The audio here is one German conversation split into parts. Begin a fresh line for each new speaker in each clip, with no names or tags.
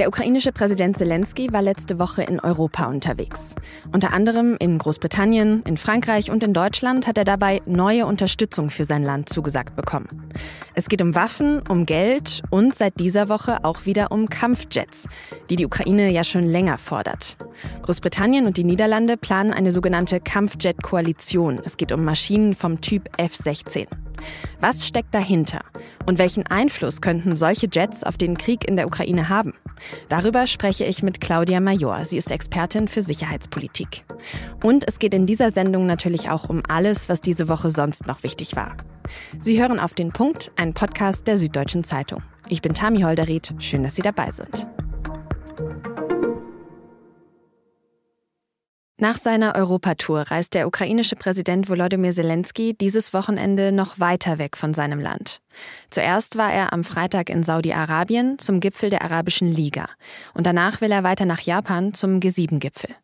Der ukrainische Präsident Zelensky war letzte Woche in Europa unterwegs. Unter anderem in Großbritannien, in Frankreich und in Deutschland hat er dabei neue Unterstützung für sein Land zugesagt bekommen. Es geht um Waffen, um Geld und seit dieser Woche auch wieder um Kampfjets, die die Ukraine ja schon länger fordert. Großbritannien und die Niederlande planen eine sogenannte Kampfjet-Koalition. Es geht um Maschinen vom Typ F-16. Was steckt dahinter? Und welchen Einfluss könnten solche Jets auf den Krieg in der Ukraine haben? Darüber spreche ich mit Claudia Major. Sie ist Expertin für Sicherheitspolitik. Und es geht in dieser Sendung natürlich auch um alles, was diese Woche sonst noch wichtig war. Sie hören auf den Punkt, einen Podcast der Süddeutschen Zeitung. Ich bin Tami Holderried. Schön, dass Sie dabei sind. Nach seiner Europatour reist der ukrainische Präsident Volodymyr Zelensky dieses Wochenende noch weiter weg von seinem Land. Zuerst war er am Freitag in Saudi-Arabien zum Gipfel der Arabischen Liga und danach will er weiter nach Japan zum G7-Gipfel.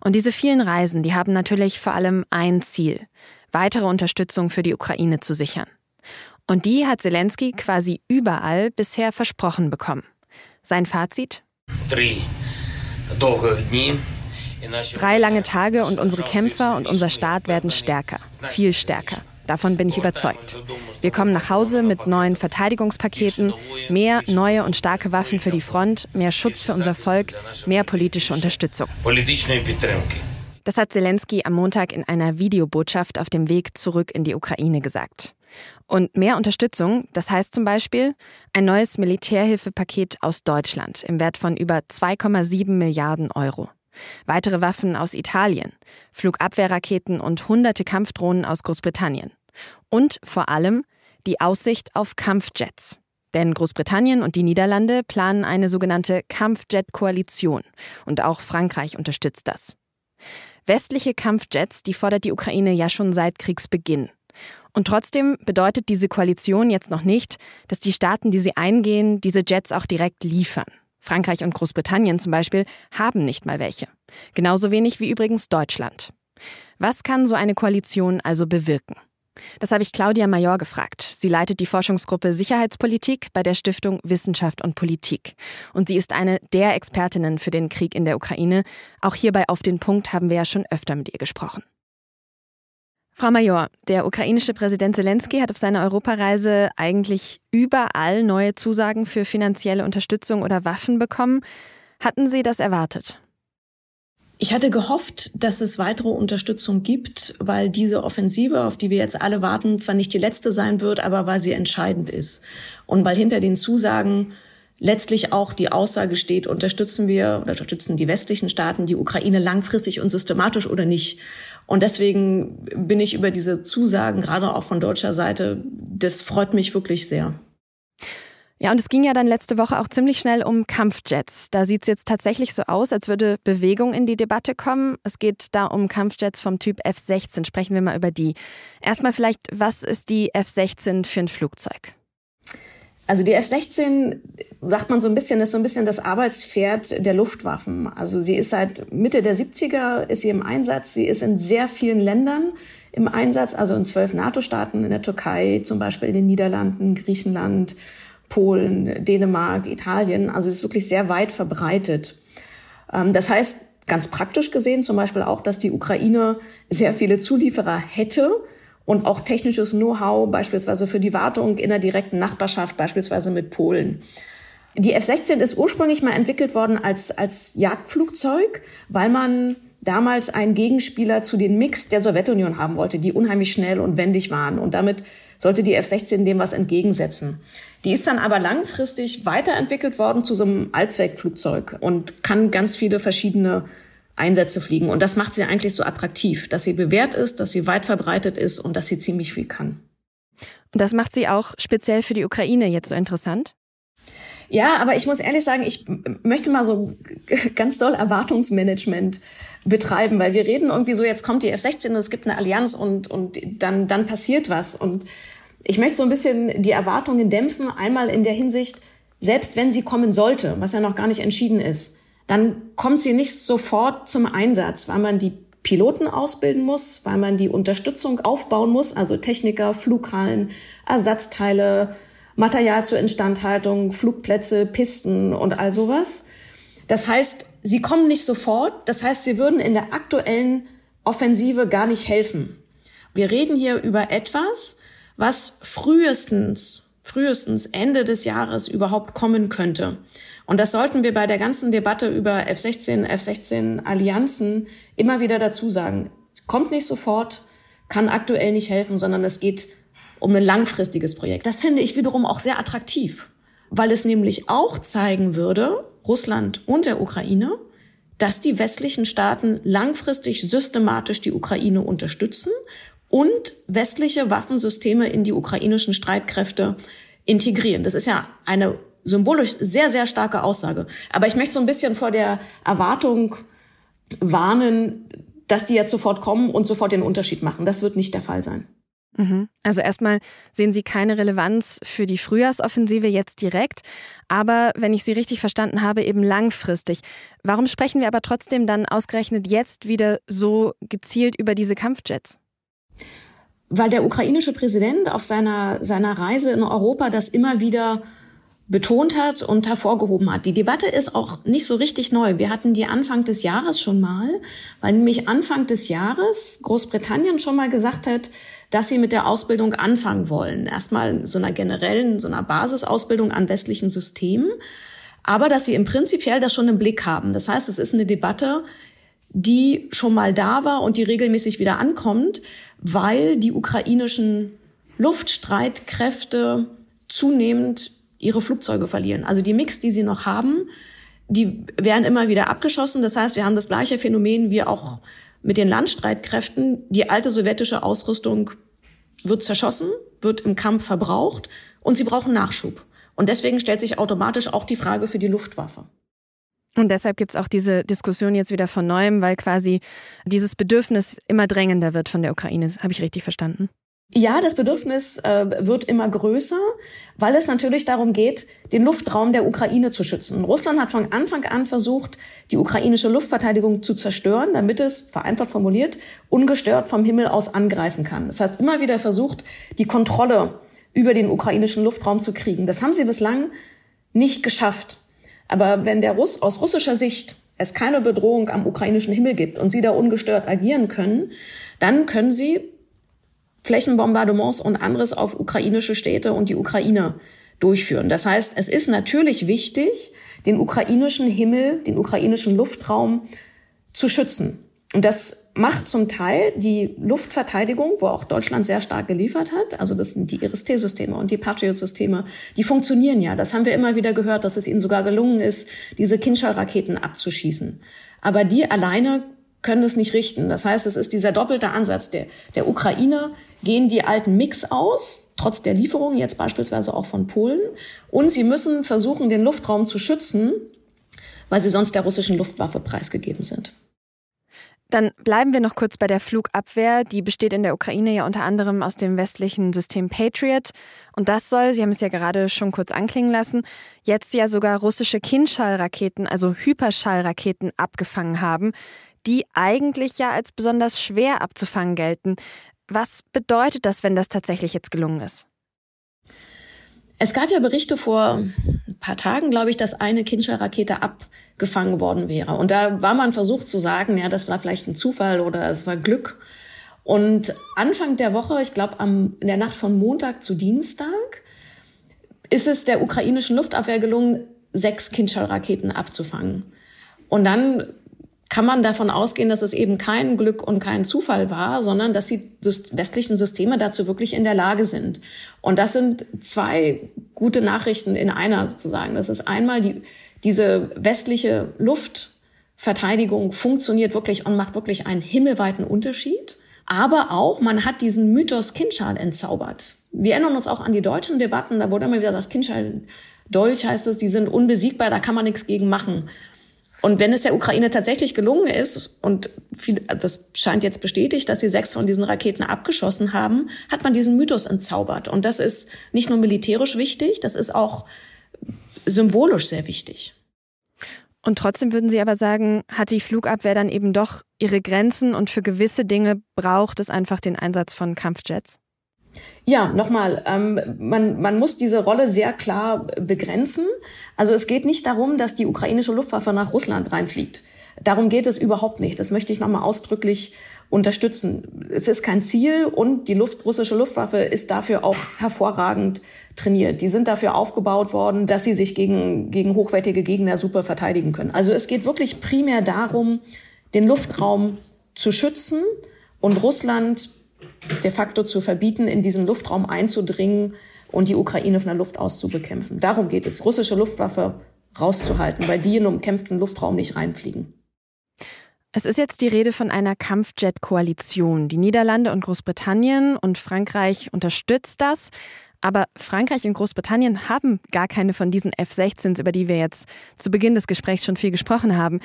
Und diese vielen Reisen, die haben natürlich vor allem ein Ziel, weitere Unterstützung für die Ukraine zu sichern. Und die hat Zelensky quasi überall bisher versprochen bekommen. Sein Fazit? Drei Drei lange Tage und unsere Kämpfer und unser Staat werden stärker, viel stärker. Davon bin ich überzeugt. Wir kommen nach Hause mit neuen Verteidigungspaketen, mehr neue und starke Waffen für die Front, mehr Schutz für unser Volk, mehr politische Unterstützung. Das hat Zelensky am Montag in einer Videobotschaft auf dem Weg zurück in die Ukraine gesagt. Und mehr Unterstützung, das heißt zum Beispiel ein neues Militärhilfepaket aus Deutschland im Wert von über 2,7 Milliarden Euro. Weitere Waffen aus Italien, Flugabwehrraketen und hunderte Kampfdrohnen aus Großbritannien. Und vor allem die Aussicht auf Kampfjets. Denn Großbritannien und die Niederlande planen eine sogenannte Kampfjet-Koalition. Und auch Frankreich unterstützt das. Westliche Kampfjets, die fordert die Ukraine ja schon seit Kriegsbeginn. Und trotzdem bedeutet diese Koalition jetzt noch nicht, dass die Staaten, die sie eingehen, diese Jets auch direkt liefern. Frankreich und Großbritannien zum Beispiel haben nicht mal welche. Genauso wenig wie übrigens Deutschland. Was kann so eine Koalition also bewirken? Das habe ich Claudia Major gefragt. Sie leitet die Forschungsgruppe Sicherheitspolitik bei der Stiftung Wissenschaft und Politik. Und sie ist eine der Expertinnen für den Krieg in der Ukraine. Auch hierbei auf den Punkt haben wir ja schon öfter mit ihr gesprochen. Frau Major, der ukrainische Präsident Zelensky hat auf seiner Europareise eigentlich überall neue Zusagen für finanzielle Unterstützung oder Waffen bekommen. Hatten Sie das erwartet?
Ich hatte gehofft, dass es weitere Unterstützung gibt, weil diese Offensive, auf die wir jetzt alle warten, zwar nicht die letzte sein wird, aber weil sie entscheidend ist. Und weil hinter den Zusagen letztlich auch die Aussage steht, unterstützen wir oder unterstützen die westlichen Staaten die Ukraine langfristig und systematisch oder nicht. Und deswegen bin ich über diese Zusagen, gerade auch von deutscher Seite, das freut mich wirklich sehr.
Ja, und es ging ja dann letzte Woche auch ziemlich schnell um Kampfjets. Da sieht es jetzt tatsächlich so aus, als würde Bewegung in die Debatte kommen. Es geht da um Kampfjets vom Typ F-16. Sprechen wir mal über die. Erstmal vielleicht, was ist die F-16 für ein Flugzeug?
Also die F-16, sagt man so ein bisschen, ist so ein bisschen das Arbeitspferd der Luftwaffen. Also sie ist seit Mitte der 70er, ist sie im Einsatz. Sie ist in sehr vielen Ländern im Einsatz, also in zwölf NATO-Staaten, in der Türkei, zum Beispiel in den Niederlanden, Griechenland, Polen, Dänemark, Italien. Also es ist wirklich sehr weit verbreitet. Ähm, das heißt, ganz praktisch gesehen zum Beispiel auch, dass die Ukraine sehr viele Zulieferer hätte, und auch technisches Know-how, beispielsweise für die Wartung in der direkten Nachbarschaft, beispielsweise mit Polen. Die F-16 ist ursprünglich mal entwickelt worden als, als Jagdflugzeug, weil man damals einen Gegenspieler zu den Mix der Sowjetunion haben wollte, die unheimlich schnell und wendig waren. Und damit sollte die F-16 dem was entgegensetzen. Die ist dann aber langfristig weiterentwickelt worden zu so einem Allzweckflugzeug und kann ganz viele verschiedene Einsätze fliegen. Und das macht sie eigentlich so attraktiv, dass sie bewährt ist, dass sie weit verbreitet ist und dass sie ziemlich viel kann.
Und das macht sie auch speziell für die Ukraine jetzt so interessant?
Ja, aber ich muss ehrlich sagen, ich möchte mal so ganz doll Erwartungsmanagement betreiben, weil wir reden irgendwie so, jetzt kommt die F-16 und es gibt eine Allianz und, und dann, dann passiert was. Und ich möchte so ein bisschen die Erwartungen dämpfen, einmal in der Hinsicht, selbst wenn sie kommen sollte, was ja noch gar nicht entschieden ist, dann kommt sie nicht sofort zum Einsatz, weil man die Piloten ausbilden muss, weil man die Unterstützung aufbauen muss, also Techniker, Flughallen, Ersatzteile, Material zur Instandhaltung, Flugplätze, Pisten und all sowas. Das heißt, sie kommen nicht sofort. Das heißt, sie würden in der aktuellen Offensive gar nicht helfen. Wir reden hier über etwas, was frühestens, frühestens Ende des Jahres überhaupt kommen könnte. Und das sollten wir bei der ganzen Debatte über F-16, F-16 Allianzen immer wieder dazu sagen. Kommt nicht sofort, kann aktuell nicht helfen, sondern es geht um ein langfristiges Projekt. Das finde ich wiederum auch sehr attraktiv, weil es nämlich auch zeigen würde, Russland und der Ukraine, dass die westlichen Staaten langfristig systematisch die Ukraine unterstützen und westliche Waffensysteme in die ukrainischen Streitkräfte integrieren. Das ist ja eine symbolisch sehr, sehr starke Aussage. Aber ich möchte so ein bisschen vor der Erwartung warnen, dass die jetzt sofort kommen und sofort den Unterschied machen. Das wird nicht der Fall sein.
Mhm. Also erstmal sehen Sie keine Relevanz für die Frühjahrsoffensive jetzt direkt, aber wenn ich Sie richtig verstanden habe, eben langfristig. Warum sprechen wir aber trotzdem dann ausgerechnet jetzt wieder so gezielt über diese Kampfjets?
Weil der ukrainische Präsident auf seiner, seiner Reise in Europa das immer wieder betont hat und hervorgehoben hat. Die Debatte ist auch nicht so richtig neu. Wir hatten die Anfang des Jahres schon mal, weil nämlich Anfang des Jahres Großbritannien schon mal gesagt hat, dass sie mit der Ausbildung anfangen wollen. Erstmal so einer generellen, so einer Basisausbildung an westlichen Systemen, aber dass sie im Prinzipiell das schon im Blick haben. Das heißt, es ist eine Debatte, die schon mal da war und die regelmäßig wieder ankommt, weil die ukrainischen Luftstreitkräfte zunehmend ihre Flugzeuge verlieren. Also die Mix, die sie noch haben, die werden immer wieder abgeschossen. Das heißt, wir haben das gleiche Phänomen wie auch mit den Landstreitkräften. Die alte sowjetische Ausrüstung wird zerschossen, wird im Kampf verbraucht und sie brauchen Nachschub. Und deswegen stellt sich automatisch auch die Frage für die Luftwaffe.
Und deshalb gibt es auch diese Diskussion jetzt wieder von neuem, weil quasi dieses Bedürfnis immer drängender wird von der Ukraine. Habe ich richtig verstanden?
Ja, das Bedürfnis äh, wird immer größer, weil es natürlich darum geht, den Luftraum der Ukraine zu schützen. Russland hat von Anfang an versucht, die ukrainische Luftverteidigung zu zerstören, damit es, vereinfacht formuliert, ungestört vom Himmel aus angreifen kann. Das heißt, immer wieder versucht, die Kontrolle über den ukrainischen Luftraum zu kriegen. Das haben sie bislang nicht geschafft. Aber wenn der Russ aus russischer Sicht es keine Bedrohung am ukrainischen Himmel gibt und sie da ungestört agieren können, dann können sie Flächenbombardements und anderes auf ukrainische Städte und die Ukraine durchführen. Das heißt, es ist natürlich wichtig, den ukrainischen Himmel, den ukrainischen Luftraum zu schützen. Und das macht zum Teil die Luftverteidigung, wo auch Deutschland sehr stark geliefert hat. Also das sind die IRIS-T-Systeme und die Patriot-Systeme. Die funktionieren ja. Das haben wir immer wieder gehört, dass es ihnen sogar gelungen ist, diese Kinschall-Raketen abzuschießen. Aber die alleine können es nicht richten. Das heißt, es ist dieser doppelte Ansatz der, der Ukraine, gehen die alten Mix aus, trotz der Lieferung, jetzt beispielsweise auch von Polen, und sie müssen versuchen, den Luftraum zu schützen, weil sie sonst der russischen Luftwaffe preisgegeben sind.
Dann bleiben wir noch kurz bei der Flugabwehr. Die besteht in der Ukraine ja unter anderem aus dem westlichen System Patriot. Und das soll, Sie haben es ja gerade schon kurz anklingen lassen, jetzt ja sogar russische Kindschallraketen, also Hyperschallraketen abgefangen haben die eigentlich ja als besonders schwer abzufangen gelten. Was bedeutet das, wenn das tatsächlich jetzt gelungen ist?
Es gab ja Berichte vor ein paar Tagen, glaube ich, dass eine Kinshal-Rakete abgefangen worden wäre. Und da war man versucht zu sagen, ja, das war vielleicht ein Zufall oder es war Glück. Und Anfang der Woche, ich glaube in der Nacht von Montag zu Dienstag, ist es der ukrainischen Luftabwehr gelungen, sechs Kinshal-Raketen abzufangen. Und dann kann man davon ausgehen, dass es eben kein Glück und kein Zufall war, sondern dass die westlichen Systeme dazu wirklich in der Lage sind. Und das sind zwei gute Nachrichten in einer sozusagen. Das ist einmal die, diese westliche Luftverteidigung funktioniert wirklich und macht wirklich einen himmelweiten Unterschied. Aber auch, man hat diesen Mythos Kinschal entzaubert. Wir erinnern uns auch an die deutschen Debatten, da wurde immer wieder gesagt, Kinschal Dolch heißt es, die sind unbesiegbar, da kann man nichts gegen machen. Und wenn es der Ukraine tatsächlich gelungen ist, und viel, das scheint jetzt bestätigt, dass sie sechs von diesen Raketen abgeschossen haben, hat man diesen Mythos entzaubert. Und das ist nicht nur militärisch wichtig, das ist auch symbolisch sehr wichtig.
Und trotzdem würden Sie aber sagen, hat die Flugabwehr dann eben doch ihre Grenzen und für gewisse Dinge braucht es einfach den Einsatz von Kampfjets?
Ja, nochmal, ähm, man, man muss diese Rolle sehr klar begrenzen. Also es geht nicht darum, dass die ukrainische Luftwaffe nach Russland reinfliegt. Darum geht es überhaupt nicht. Das möchte ich nochmal ausdrücklich unterstützen. Es ist kein Ziel und die Luft, russische Luftwaffe ist dafür auch hervorragend trainiert. Die sind dafür aufgebaut worden, dass sie sich gegen, gegen hochwertige Gegner super verteidigen können. Also es geht wirklich primär darum, den Luftraum zu schützen und Russland de facto zu verbieten, in diesen Luftraum einzudringen und die Ukraine von der Luft aus zu bekämpfen. Darum geht es, russische Luftwaffe rauszuhalten, weil die in umkämpften Luftraum nicht reinfliegen.
Es ist jetzt die Rede von einer Kampfjet-Koalition. Die Niederlande und Großbritannien und Frankreich unterstützt das. Aber Frankreich und Großbritannien haben gar keine von diesen F-16s, über die wir jetzt zu Beginn des Gesprächs schon viel gesprochen haben.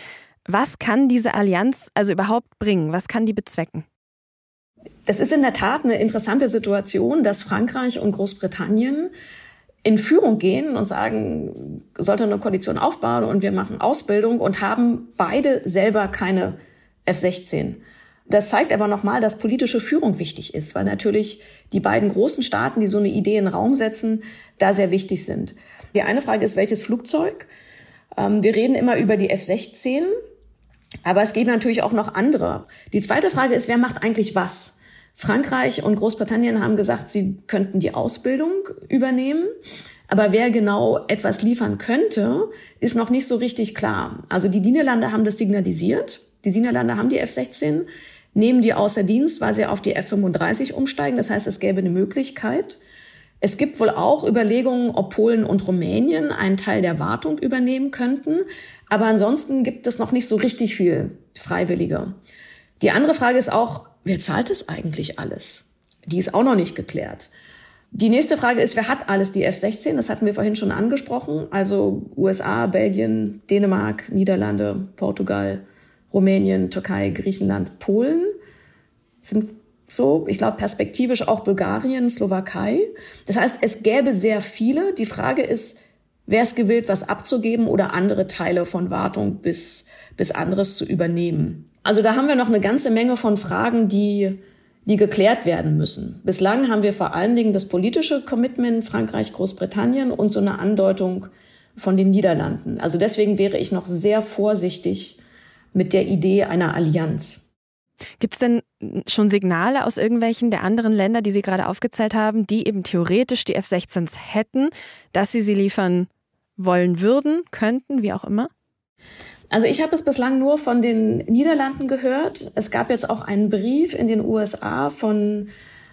Was kann diese Allianz also überhaupt bringen? Was kann die bezwecken?
Es ist in der Tat eine interessante Situation, dass Frankreich und Großbritannien in Führung gehen und sagen, sollte eine Koalition aufbauen und wir machen Ausbildung und haben beide selber keine F-16. Das zeigt aber nochmal, dass politische Führung wichtig ist, weil natürlich die beiden großen Staaten, die so eine Idee in den Raum setzen, da sehr wichtig sind. Die eine Frage ist, welches Flugzeug? Ähm, wir reden immer über die F-16, aber es gibt natürlich auch noch andere. Die zweite Frage ist, wer macht eigentlich was? Frankreich und Großbritannien haben gesagt, sie könnten die Ausbildung übernehmen. Aber wer genau etwas liefern könnte, ist noch nicht so richtig klar. Also die Niederlande haben das signalisiert. Die Niederlande haben die F-16, nehmen die außer Dienst, weil sie auf die F-35 umsteigen. Das heißt, es gäbe eine Möglichkeit. Es gibt wohl auch Überlegungen, ob Polen und Rumänien einen Teil der Wartung übernehmen könnten. Aber ansonsten gibt es noch nicht so richtig viel Freiwillige. Die andere Frage ist auch, wer zahlt es eigentlich alles? Die ist auch noch nicht geklärt. Die nächste Frage ist, wer hat alles die F-16? Das hatten wir vorhin schon angesprochen. Also USA, Belgien, Dänemark, Niederlande, Portugal, Rumänien, Türkei, Griechenland, Polen sind so, ich glaube, perspektivisch auch Bulgarien, Slowakei. Das heißt, es gäbe sehr viele. Die Frage ist, wer ist gewillt, was abzugeben oder andere Teile von Wartung bis, bis anderes zu übernehmen? Also da haben wir noch eine ganze Menge von Fragen, die, die geklärt werden müssen. Bislang haben wir vor allen Dingen das politische Commitment Frankreich, Großbritannien und so eine Andeutung von den Niederlanden. Also deswegen wäre ich noch sehr vorsichtig mit der Idee einer Allianz.
Gibt es denn schon Signale aus irgendwelchen der anderen Länder, die Sie gerade aufgezählt haben, die eben theoretisch die F-16s hätten, dass sie sie liefern wollen würden, könnten, wie auch immer?
Also ich habe es bislang nur von den Niederlanden gehört. Es gab jetzt auch einen Brief in den USA von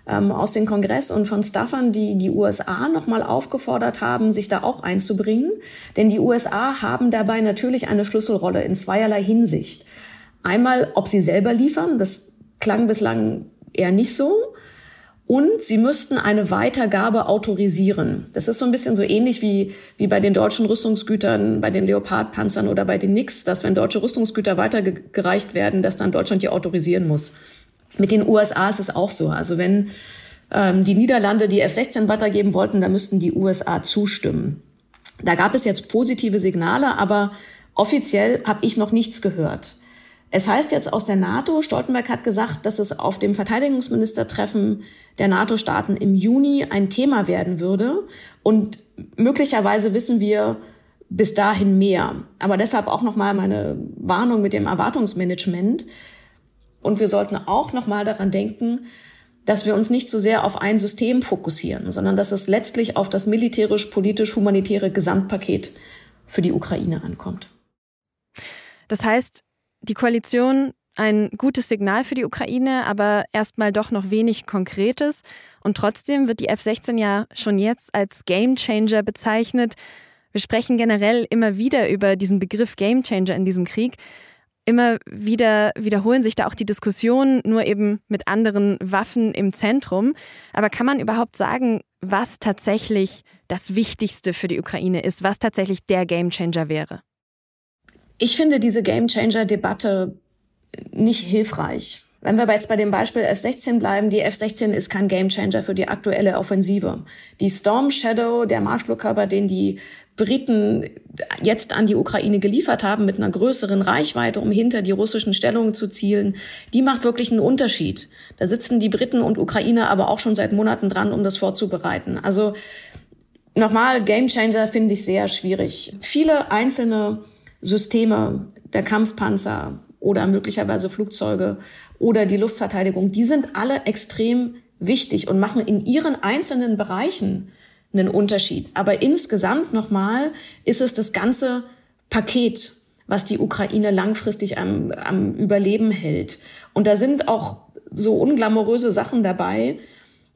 ähm, aus dem Kongress und von Staffern, die die USA nochmal aufgefordert haben, sich da auch einzubringen. Denn die USA haben dabei natürlich eine Schlüsselrolle in zweierlei Hinsicht. Einmal, ob sie selber liefern, das klang bislang eher nicht so. Und sie müssten eine Weitergabe autorisieren. Das ist so ein bisschen so ähnlich wie, wie bei den deutschen Rüstungsgütern, bei den Leopardpanzern oder bei den Nix, dass wenn deutsche Rüstungsgüter weitergereicht werden, dass dann Deutschland die autorisieren muss. Mit den USA ist es auch so. Also wenn ähm, die Niederlande die F-16 weitergeben wollten, dann müssten die USA zustimmen. Da gab es jetzt positive Signale, aber offiziell habe ich noch nichts gehört. Es heißt jetzt aus der NATO, Stoltenberg hat gesagt, dass es auf dem Verteidigungsministertreffen der NATO-Staaten im Juni ein Thema werden würde. Und möglicherweise wissen wir bis dahin mehr. Aber deshalb auch nochmal meine Warnung mit dem Erwartungsmanagement. Und wir sollten auch nochmal daran denken, dass wir uns nicht so sehr auf ein System fokussieren, sondern dass es letztlich auf das militärisch-politisch-humanitäre Gesamtpaket für die Ukraine ankommt.
Das heißt, die Koalition ein gutes Signal für die Ukraine, aber erstmal doch noch wenig Konkretes. Und trotzdem wird die F-16 ja schon jetzt als Gamechanger bezeichnet. Wir sprechen generell immer wieder über diesen Begriff Gamechanger in diesem Krieg. Immer wieder wiederholen sich da auch die Diskussionen, nur eben mit anderen Waffen im Zentrum. Aber kann man überhaupt sagen, was tatsächlich das Wichtigste für die Ukraine ist, was tatsächlich der Gamechanger wäre?
Ich finde diese Gamechanger-Debatte nicht hilfreich. Wenn wir jetzt bei dem Beispiel F-16 bleiben, die F-16 ist kein Gamechanger für die aktuelle Offensive. Die Storm Shadow, der Marschflugkörper, den die Briten jetzt an die Ukraine geliefert haben mit einer größeren Reichweite, um hinter die russischen Stellungen zu zielen, die macht wirklich einen Unterschied. Da sitzen die Briten und Ukrainer aber auch schon seit Monaten dran, um das vorzubereiten. Also nochmal, Gamechanger finde ich sehr schwierig. Viele einzelne Systeme, der Kampfpanzer oder möglicherweise Flugzeuge oder die Luftverteidigung, die sind alle extrem wichtig und machen in ihren einzelnen Bereichen einen Unterschied. Aber insgesamt nochmal ist es das ganze Paket, was die Ukraine langfristig am, am Überleben hält. Und da sind auch so unglamouröse Sachen dabei,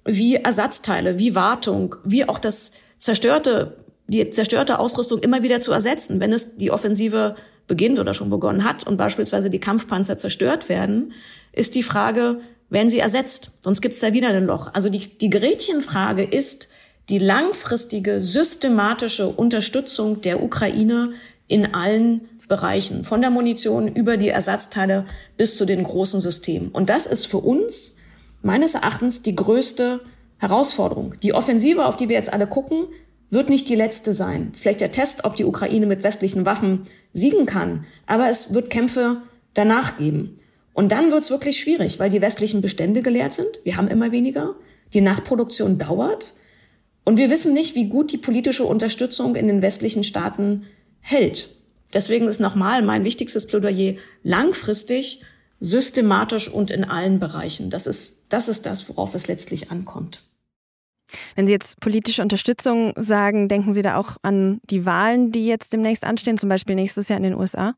wie Ersatzteile, wie Wartung, wie auch das zerstörte, die zerstörte Ausrüstung immer wieder zu ersetzen, wenn es die Offensive beginnt oder schon begonnen hat und beispielsweise die Kampfpanzer zerstört werden, ist die Frage, werden sie ersetzt? Sonst gibt es da wieder ein Loch. Also die, die Gretchenfrage ist die langfristige, systematische Unterstützung der Ukraine in allen Bereichen, von der Munition über die Ersatzteile bis zu den großen Systemen. Und das ist für uns meines Erachtens die größte Herausforderung. Die Offensive, auf die wir jetzt alle gucken, wird nicht die letzte sein. Vielleicht der Test, ob die Ukraine mit westlichen Waffen siegen kann. Aber es wird Kämpfe danach geben. Und dann wird es wirklich schwierig, weil die westlichen Bestände geleert sind. Wir haben immer weniger. Die Nachproduktion dauert. Und wir wissen nicht, wie gut die politische Unterstützung in den westlichen Staaten hält. Deswegen ist nochmal mein wichtigstes Plädoyer langfristig, systematisch und in allen Bereichen. Das ist, das ist das, worauf es letztlich ankommt.
Wenn Sie jetzt politische Unterstützung sagen, denken Sie da auch an die Wahlen, die jetzt demnächst anstehen, zum Beispiel nächstes Jahr in den USA?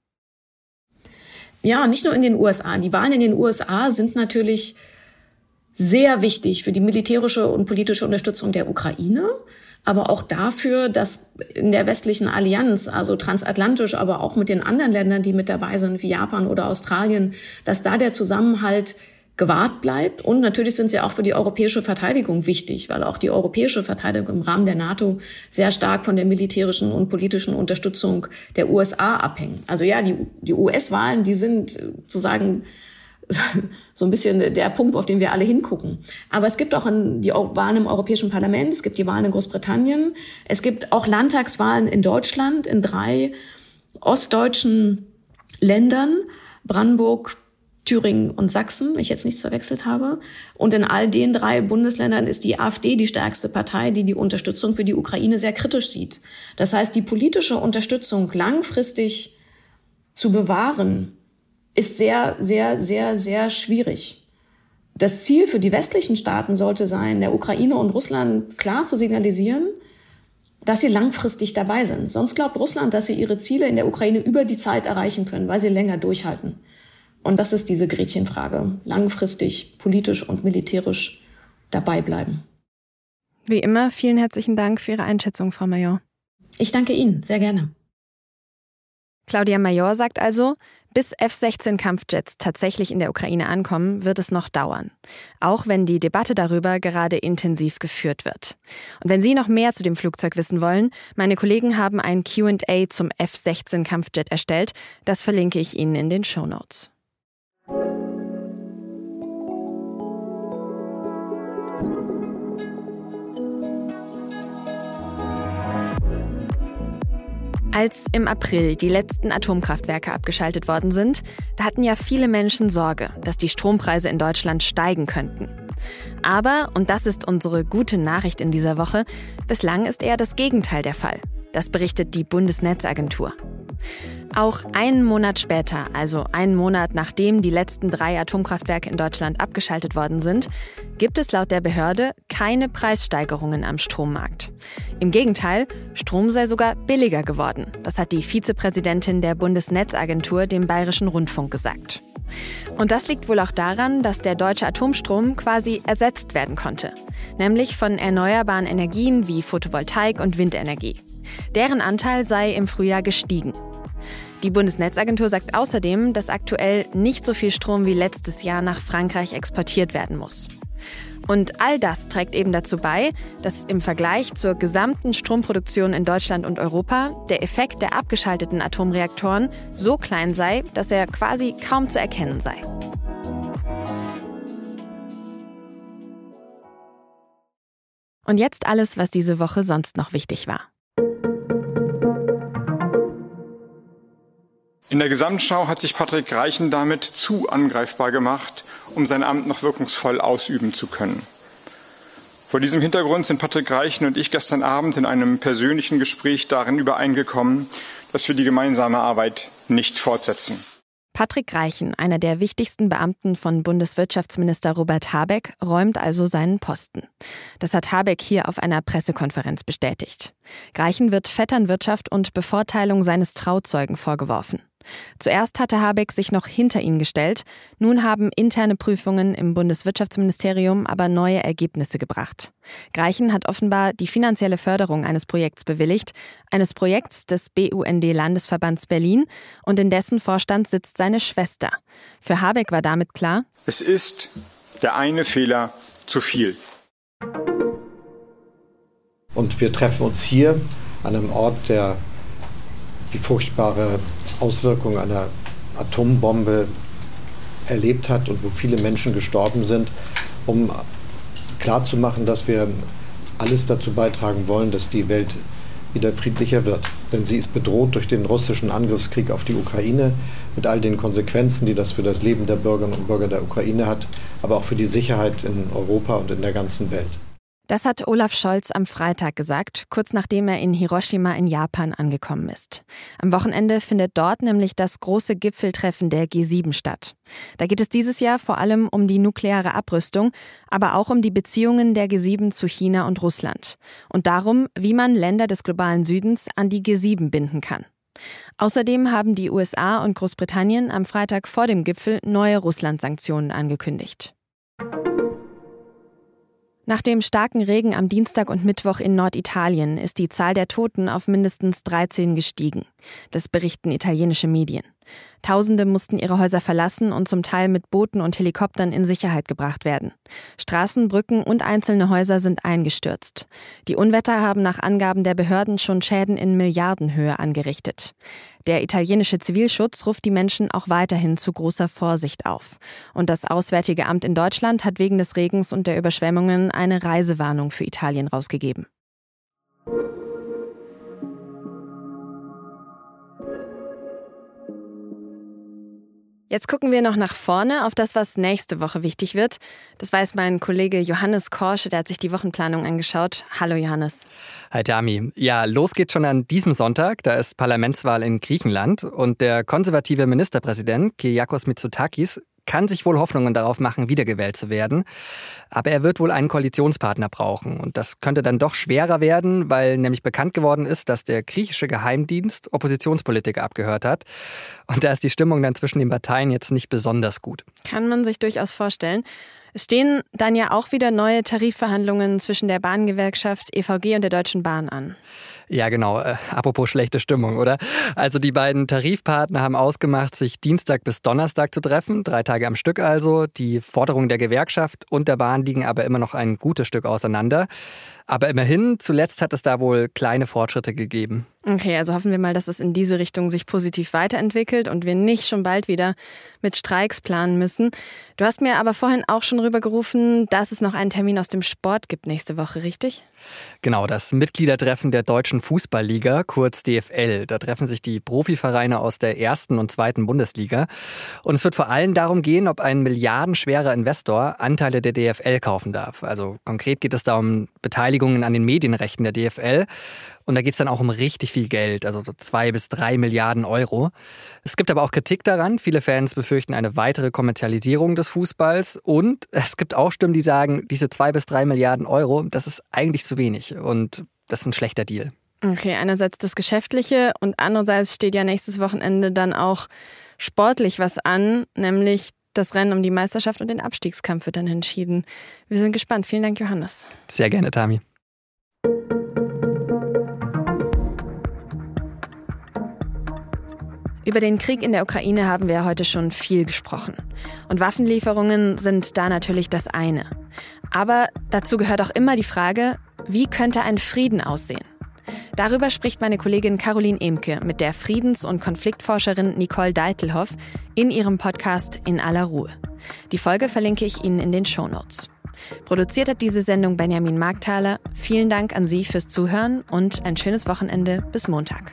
Ja, nicht nur in den USA. Die Wahlen in den USA sind natürlich sehr wichtig für die militärische und politische Unterstützung der Ukraine, aber auch dafür, dass in der westlichen Allianz, also transatlantisch, aber auch mit den anderen Ländern, die mit dabei sind, wie Japan oder Australien, dass da der Zusammenhalt gewahrt bleibt. Und natürlich sind sie auch für die europäische Verteidigung wichtig, weil auch die europäische Verteidigung im Rahmen der NATO sehr stark von der militärischen und politischen Unterstützung der USA abhängt. Also ja, die, die US-Wahlen, die sind zu sagen, so ein bisschen der Punkt, auf den wir alle hingucken. Aber es gibt auch die Wahlen im Europäischen Parlament, es gibt die Wahlen in Großbritannien, es gibt auch Landtagswahlen in Deutschland, in drei ostdeutschen Ländern, Brandenburg, Thüringen und Sachsen, wenn ich jetzt nichts verwechselt habe. Und in all den drei Bundesländern ist die AfD die stärkste Partei, die die Unterstützung für die Ukraine sehr kritisch sieht. Das heißt, die politische Unterstützung langfristig zu bewahren, ist sehr, sehr, sehr, sehr schwierig. Das Ziel für die westlichen Staaten sollte sein, der Ukraine und Russland klar zu signalisieren, dass sie langfristig dabei sind. Sonst glaubt Russland, dass sie ihre Ziele in der Ukraine über die Zeit erreichen können, weil sie länger durchhalten. Und das ist diese Gretchenfrage. Langfristig, politisch und militärisch dabei bleiben.
Wie immer, vielen herzlichen Dank für Ihre Einschätzung, Frau Major.
Ich danke Ihnen, sehr gerne.
Claudia Major sagt also, bis F-16-Kampfjets tatsächlich in der Ukraine ankommen, wird es noch dauern. Auch wenn die Debatte darüber gerade intensiv geführt wird. Und wenn Sie noch mehr zu dem Flugzeug wissen wollen, meine Kollegen haben ein QA zum F-16-Kampfjet erstellt. Das verlinke ich Ihnen in den Show Notes. Als im April die letzten Atomkraftwerke abgeschaltet worden sind, da hatten ja viele Menschen Sorge, dass die Strompreise in Deutschland steigen könnten. Aber, und das ist unsere gute Nachricht in dieser Woche, bislang ist eher das Gegenteil der Fall. Das berichtet die Bundesnetzagentur. Auch einen Monat später, also einen Monat nachdem die letzten drei Atomkraftwerke in Deutschland abgeschaltet worden sind, gibt es laut der Behörde keine Preissteigerungen am Strommarkt. Im Gegenteil, Strom sei sogar billiger geworden. Das hat die Vizepräsidentin der Bundesnetzagentur dem Bayerischen Rundfunk gesagt. Und das liegt wohl auch daran, dass der deutsche Atomstrom quasi ersetzt werden konnte, nämlich von erneuerbaren Energien wie Photovoltaik und Windenergie. Deren Anteil sei im Frühjahr gestiegen. Die Bundesnetzagentur sagt außerdem, dass aktuell nicht so viel Strom wie letztes Jahr nach Frankreich exportiert werden muss. Und all das trägt eben dazu bei, dass im Vergleich zur gesamten Stromproduktion in Deutschland und Europa der Effekt der abgeschalteten Atomreaktoren so klein sei, dass er quasi kaum zu erkennen sei. Und jetzt alles, was diese Woche sonst noch wichtig war.
In der Gesamtschau hat sich Patrick Reichen damit zu angreifbar gemacht, um sein Amt noch wirkungsvoll ausüben zu können. Vor diesem Hintergrund sind Patrick Reichen und ich gestern Abend in einem persönlichen Gespräch darin übereingekommen, dass wir die gemeinsame Arbeit nicht fortsetzen.
Patrick Reichen, einer der wichtigsten Beamten von Bundeswirtschaftsminister Robert Habeck, räumt also seinen Posten. Das hat Habeck hier auf einer Pressekonferenz bestätigt. Reichen wird Vetternwirtschaft und Bevorteilung seines Trauzeugen vorgeworfen. Zuerst hatte Habeck sich noch hinter ihn gestellt, nun haben interne Prüfungen im Bundeswirtschaftsministerium aber neue Ergebnisse gebracht. Greichen hat offenbar die finanzielle Förderung eines Projekts bewilligt, eines Projekts des BUND Landesverbands Berlin, und in dessen Vorstand sitzt seine Schwester. Für Habeck war damit klar,
es ist der eine Fehler zu viel.
Und wir treffen uns hier an einem Ort, der die furchtbare Auswirkungen einer Atombombe erlebt hat und wo viele Menschen gestorben sind, um klarzumachen, dass wir alles dazu beitragen wollen, dass die Welt wieder friedlicher wird. Denn sie ist bedroht durch den russischen Angriffskrieg auf die Ukraine mit all den Konsequenzen, die das für das Leben der Bürgerinnen und Bürger der Ukraine hat, aber auch für die Sicherheit in Europa und in der ganzen Welt.
Das hat Olaf Scholz am Freitag gesagt, kurz nachdem er in Hiroshima in Japan angekommen ist. Am Wochenende findet dort nämlich das große Gipfeltreffen der G7 statt. Da geht es dieses Jahr vor allem um die nukleare Abrüstung, aber auch um die Beziehungen der G7 zu China und Russland und darum, wie man Länder des globalen Südens an die G7 binden kann. Außerdem haben die USA und Großbritannien am Freitag vor dem Gipfel neue Russland-Sanktionen angekündigt. Nach dem starken Regen am Dienstag und Mittwoch in Norditalien ist die Zahl der Toten auf mindestens 13 gestiegen. Das berichten italienische Medien. Tausende mussten ihre Häuser verlassen und zum Teil mit Booten und Helikoptern in Sicherheit gebracht werden. Straßen, Brücken und einzelne Häuser sind eingestürzt. Die Unwetter haben nach Angaben der Behörden schon Schäden in Milliardenhöhe angerichtet. Der italienische Zivilschutz ruft die Menschen auch weiterhin zu großer Vorsicht auf. Und das Auswärtige Amt in Deutschland hat wegen des Regens und der Überschwemmungen eine Reisewarnung für Italien rausgegeben. Jetzt gucken wir noch nach vorne auf das, was nächste Woche wichtig wird. Das weiß mein Kollege Johannes Korsche, der hat sich die Wochenplanung angeschaut. Hallo Johannes.
Hi Dami. Ja, los geht's schon an diesem Sonntag. Da ist Parlamentswahl in Griechenland und der konservative Ministerpräsident Kyriakos Mitsotakis kann sich wohl Hoffnungen darauf machen, wiedergewählt zu werden. Aber er wird wohl einen Koalitionspartner brauchen. Und das könnte dann doch schwerer werden, weil nämlich bekannt geworden ist, dass der griechische Geheimdienst Oppositionspolitiker abgehört hat. Und da ist die Stimmung dann zwischen den Parteien jetzt nicht besonders gut.
Kann man sich durchaus vorstellen. Es stehen dann ja auch wieder neue Tarifverhandlungen zwischen der Bahngewerkschaft EVG und der Deutschen Bahn an.
Ja, genau. Äh, apropos schlechte Stimmung, oder? Also die beiden Tarifpartner haben ausgemacht, sich Dienstag bis Donnerstag zu treffen, drei Tage am Stück also. Die Forderungen der Gewerkschaft und der Bahn liegen aber immer noch ein gutes Stück auseinander. Aber immerhin, zuletzt hat es da wohl kleine Fortschritte gegeben.
Okay, also hoffen wir mal, dass es in diese Richtung sich positiv weiterentwickelt und wir nicht schon bald wieder mit Streiks planen müssen. Du hast mir aber vorhin auch schon rübergerufen, dass es noch einen Termin aus dem Sport gibt nächste Woche, richtig?
Genau, das Mitgliedertreffen der Deutschen Fußballliga, kurz DFL. Da treffen sich die Profivereine aus der ersten und zweiten Bundesliga. Und es wird vor allem darum gehen, ob ein milliardenschwerer Investor Anteile der DFL kaufen darf. Also konkret geht es da um Beteiligungen an den Medienrechten der DFL. Und da geht es dann auch um richtig viel Geld, also so zwei bis drei Milliarden Euro. Es gibt aber auch Kritik daran. Viele Fans befürchten eine weitere Kommerzialisierung des Fußballs. Und es gibt auch Stimmen, die sagen, diese zwei bis drei Milliarden Euro, das ist eigentlich zu wenig. Und das ist ein schlechter Deal.
Okay, einerseits das Geschäftliche und andererseits steht ja nächstes Wochenende dann auch sportlich was an, nämlich das Rennen um die Meisterschaft und den Abstiegskampf wird dann entschieden. Wir sind gespannt. Vielen Dank, Johannes.
Sehr gerne, Tami.
Über den Krieg in der Ukraine haben wir heute schon viel gesprochen. Und Waffenlieferungen sind da natürlich das eine. Aber dazu gehört auch immer die Frage, wie könnte ein Frieden aussehen? Darüber spricht meine Kollegin Caroline Emke mit der Friedens- und Konfliktforscherin Nicole Deitelhoff in ihrem Podcast In aller Ruhe. Die Folge verlinke ich Ihnen in den Show Notes. Produziert hat diese Sendung Benjamin Markthaler. Vielen Dank an Sie fürs Zuhören und ein schönes Wochenende bis Montag.